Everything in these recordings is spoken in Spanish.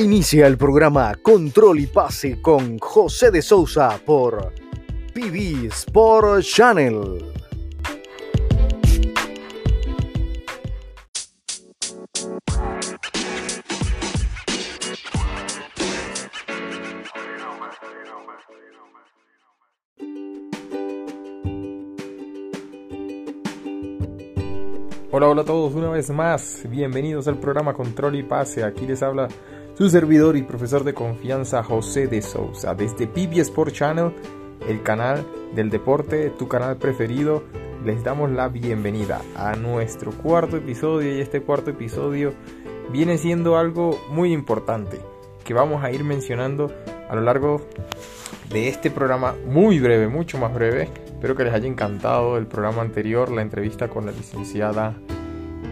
Inicia el programa Control y Pase con José de Sousa por PB Sport Channel. Hola, hola a todos, una vez más, bienvenidos al programa Control y Pase. Aquí les habla su servidor y profesor de confianza José de Sousa desde PB Sport Channel, el canal del deporte, tu canal preferido. Les damos la bienvenida a nuestro cuarto episodio y este cuarto episodio viene siendo algo muy importante que vamos a ir mencionando a lo largo de este programa muy breve, mucho más breve. Espero que les haya encantado el programa anterior, la entrevista con la licenciada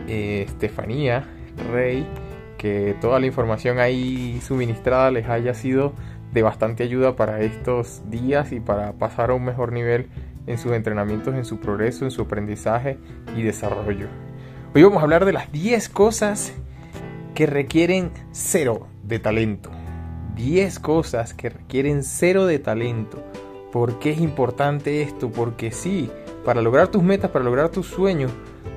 eh, Estefanía Rey, que toda la información ahí suministrada les haya sido de bastante ayuda para estos días y para pasar a un mejor nivel en sus entrenamientos, en su progreso, en su aprendizaje y desarrollo. Hoy vamos a hablar de las 10 cosas que requieren cero de talento. 10 cosas que requieren cero de talento. ¿Por qué es importante esto? Porque sí, para lograr tus metas, para lograr tus sueños,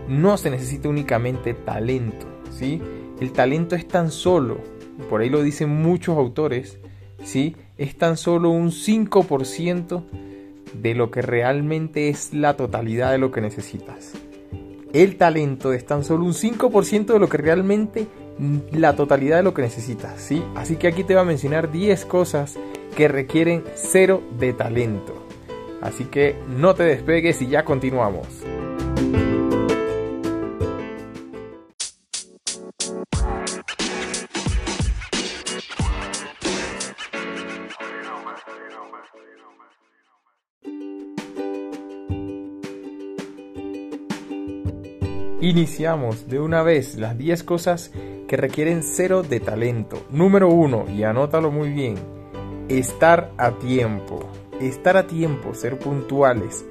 no se necesita únicamente talento, ¿sí? El talento es tan solo, por ahí lo dicen muchos autores, ¿sí? Es tan solo un 5% de lo que realmente es la totalidad de lo que necesitas. El talento es tan solo un 5% de lo que realmente la totalidad de lo que necesitas, ¿sí? Así que aquí te voy a mencionar 10 cosas que requieren cero de talento. Así que no te despegues y ya continuamos. Iniciamos de una vez las 10 cosas que requieren cero de talento. Número 1, y anótalo muy bien, estar a tiempo. Estar a tiempo, ser puntuales,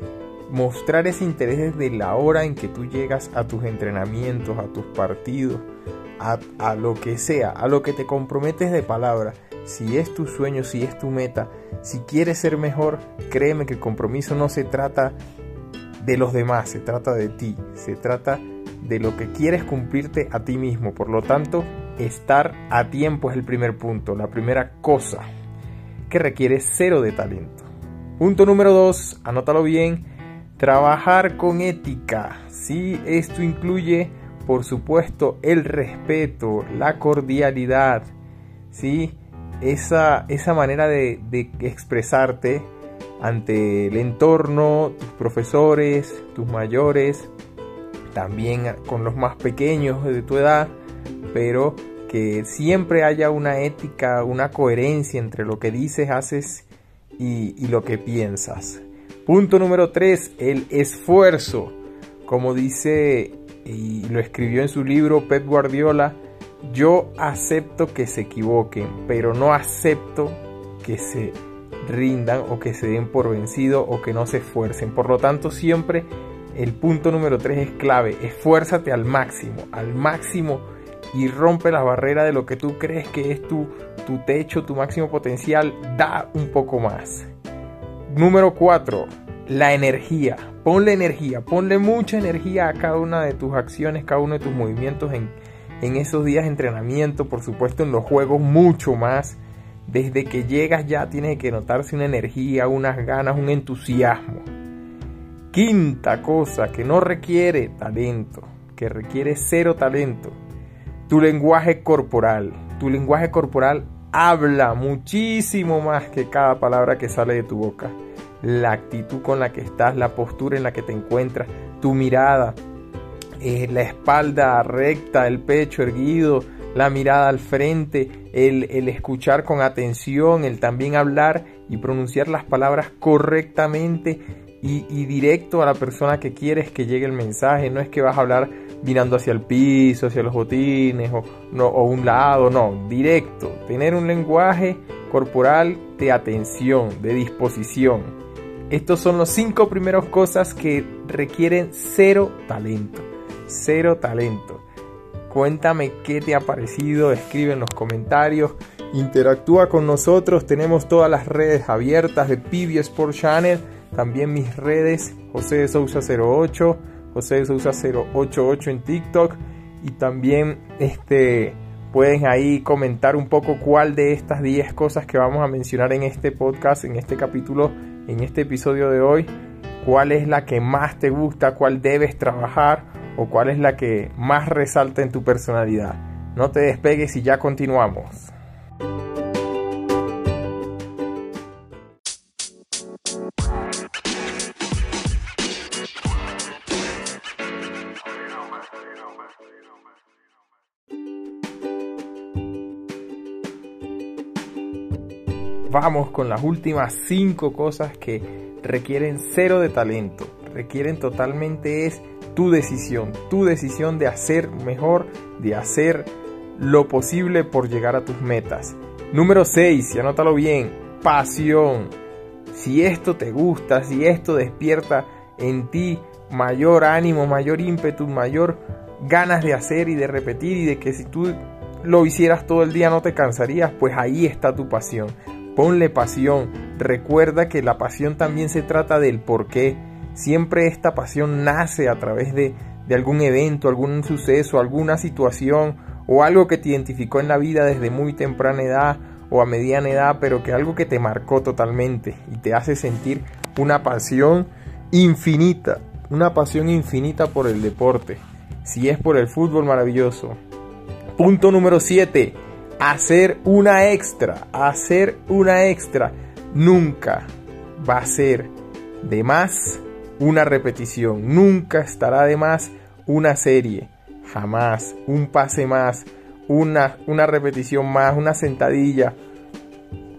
mostrar ese interés desde la hora en que tú llegas a tus entrenamientos, a tus partidos, a, a lo que sea, a lo que te comprometes de palabra. Si es tu sueño, si es tu meta, si quieres ser mejor, créeme que el compromiso no se trata de los demás, se trata de ti, se trata de lo que quieres cumplirte a ti mismo. Por lo tanto, estar a tiempo es el primer punto, la primera cosa que requiere cero de talento. Punto número dos, anótalo bien, trabajar con ética. Sí, esto incluye, por supuesto, el respeto, la cordialidad, sí, esa, esa manera de expresarte ante el entorno, tus profesores, tus mayores, también con los más pequeños de tu edad, pero que siempre haya una ética, una coherencia entre lo que dices, haces y, lo que piensas. Punto número 3, el esfuerzo. Como dice y lo escribió en su libro Pep Guardiola, yo acepto que se equivoquen, pero no acepto que se rindan o que se den por vencido o que no se esfuercen. Por lo tanto, siempre el punto número 3 es clave. Esfuérzate al máximo, al máximo y rompe la barrera de lo que tú crees que es tu, tu techo, tu máximo potencial. Da un poco más. Número 4. La energía. Ponle energía, ponle mucha energía a cada una de tus acciones, cada uno de tus movimientos en, en esos días de entrenamiento, por supuesto en los juegos mucho más. Desde que llegas ya tiene que notarse una energía, unas ganas, un entusiasmo. Quinta cosa que no requiere talento, que requiere cero talento, tu lenguaje corporal. Tu lenguaje corporal habla muchísimo más que cada palabra que sale de tu boca. La actitud con la que estás, la postura en la que te encuentras, tu mirada, eh, la espalda recta, el pecho erguido, la mirada al frente, el, el escuchar con atención, el también hablar y pronunciar las palabras correctamente y, directo a la persona que quieres que llegue el mensaje. No es que vas a hablar mirando hacia el piso, hacia los botines o, no, o un lado, no, directo. Tener un lenguaje corporal de atención, de disposición. Estos son los cinco primeros cosas que requieren cero talento. Cero talento. Cuéntame qué te ha parecido, escribe en los comentarios, interactúa con nosotros. Tenemos todas las redes abiertas de Pibi Sport Channel, también mis redes, José de Sousa 08, José de Sousa 088 en TikTok y también este pueden ahí comentar un poco cuál de estas 10 cosas que vamos a mencionar en este podcast, en este capítulo, en este episodio de hoy, cuál es la que más te gusta, cuál debes trabajar o cuál es la que más resalta en tu personalidad. No te despegues y ya continuamos. Vamos con las últimas 5 cosas que requieren cero de talento, requieren totalmente es tu decisión, tu decisión de hacer mejor, de hacer lo posible por llegar a tus metas. Número 6, y anótalo bien, pasión. Si esto te gusta, si esto despierta en ti mayor ánimo, mayor ímpetu, mayor ganas de hacer y de repetir y de que si tú lo hicieras todo el día no te cansarías, pues ahí está tu pasión. Ponle pasión. Recuerda que la pasión también se trata del por qué Siempre esta pasión nace a través de, algún evento, algún suceso, alguna situación o algo que te identificó en la vida desde muy temprana edad o a mediana edad, pero que algo que te marcó totalmente y te hace sentir una pasión infinita, una pasión infinita por el deporte. Si es por el fútbol, maravilloso. Punto número 7. Hacer una extra. Hacer una extra. Nunca va a ser de más una repetición, nunca estará de más una serie, jamás, un pase más, una, una repetición más, una sentadilla,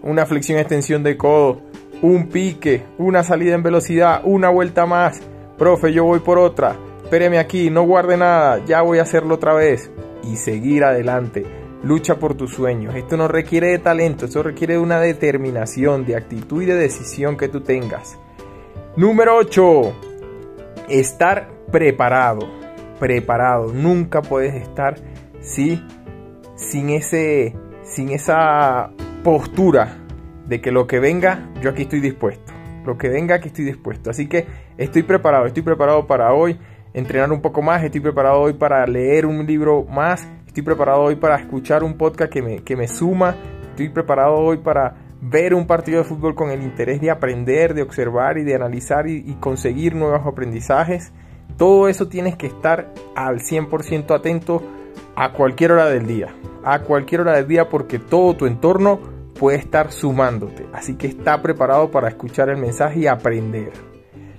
una flexión extensión de codo, un pique, una salida en velocidad, una vuelta más. Profe, yo voy por otra. Espéreme aquí, no guarde nada, ya voy a hacerlo otra vez. Y seguir adelante. Lucha por tus sueños. Esto no requiere de talento, esto requiere de una determinación, de actitud y de decisión que tú tengas. Número 8. Estar preparado. Preparado. Nunca puedes estar ¿sí? sin, ese, sin esa postura de que lo que venga, yo aquí estoy dispuesto. Lo que venga, aquí estoy dispuesto. Así que estoy preparado. Estoy preparado para hoy entrenar un poco más. Estoy preparado hoy para leer un libro más. Estoy preparado hoy para escuchar un podcast que me, que me suma. Estoy preparado hoy para ver un partido de fútbol con el interés de aprender, de observar y de analizar y, conseguir nuevos aprendizajes. Todo eso tienes que estar al 100% atento a cualquier hora del día. A cualquier hora del día porque todo tu entorno puede estar sumándote. Así que está preparado para escuchar el mensaje y aprender.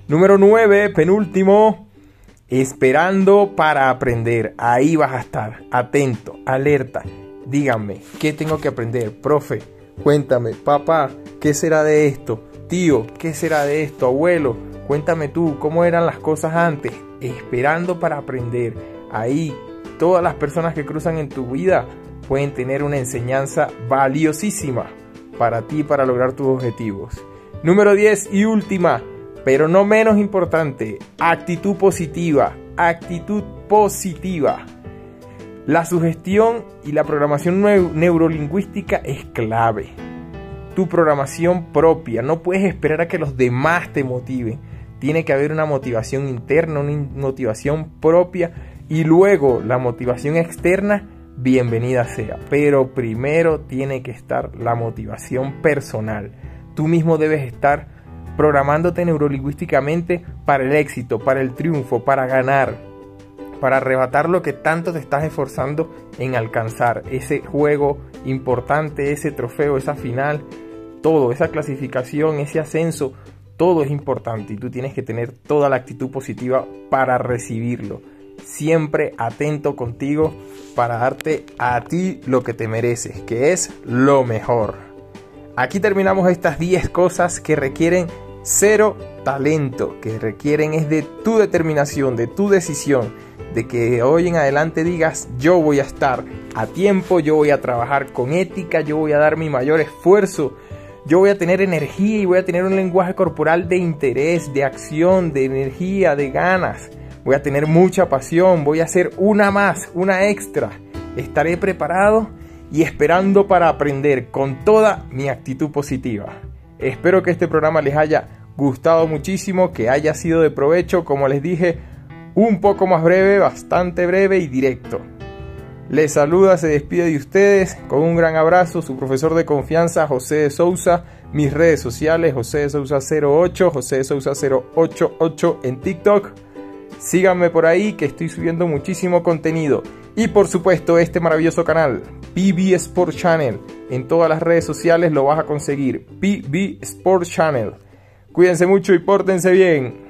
Número 9, penúltimo. Esperando para aprender. Ahí vas a estar. Atento, alerta. Díganme, ¿qué tengo que aprender? Profe, Cuéntame, papá, ¿qué será de esto? Tío, ¿qué será de esto? Abuelo, cuéntame tú, ¿cómo eran las cosas antes? Esperando para aprender. Ahí, todas las personas que cruzan en tu vida pueden tener una enseñanza valiosísima para ti para lograr tus objetivos. Número 10 y última, pero no menos importante, actitud positiva. Actitud positiva. La sugestión y la programación neurolingüística es clave. Tu programación propia, no puedes esperar a que los demás te motiven. Tiene que haber una motivación interna, una motivación propia y luego la motivación externa, bienvenida sea. Pero primero tiene que estar la motivación personal. Tú mismo debes estar programándote neurolingüísticamente para el éxito, para el triunfo, para ganar, para arrebatar lo que tanto te estás esforzando en alcanzar, ese juego importante, ese trofeo, esa final, todo, esa clasificación, ese ascenso, todo es importante y tú tienes que tener toda la actitud positiva para recibirlo. Siempre atento contigo para darte a ti lo que te mereces, que es lo mejor. Aquí terminamos estas 10 cosas que requieren cero talento, que requieren es de tu determinación, de tu decisión de que hoy en adelante digas yo voy a estar a tiempo, yo voy a trabajar con ética, yo voy a dar mi mayor esfuerzo, yo voy a tener energía y voy a tener un lenguaje corporal de interés, de acción, de energía, de ganas, voy a tener mucha pasión, voy a hacer una más, una extra. Estaré preparado y esperando para aprender con toda mi actitud positiva. Espero que este programa les haya gustado muchísimo, que haya sido de provecho, como les dije, un poco más breve, bastante breve y directo. Les saluda, se despide de ustedes con un gran abrazo, su profesor de confianza José de Sousa, mis redes sociales José de Sousa 08, José de Sousa 088 en TikTok. Síganme por ahí que estoy subiendo muchísimo contenido. Y por supuesto este maravilloso canal, PB Sport Channel. En todas las redes sociales lo vas a conseguir. PB Sport Channel. Cuídense mucho y pórtense bien.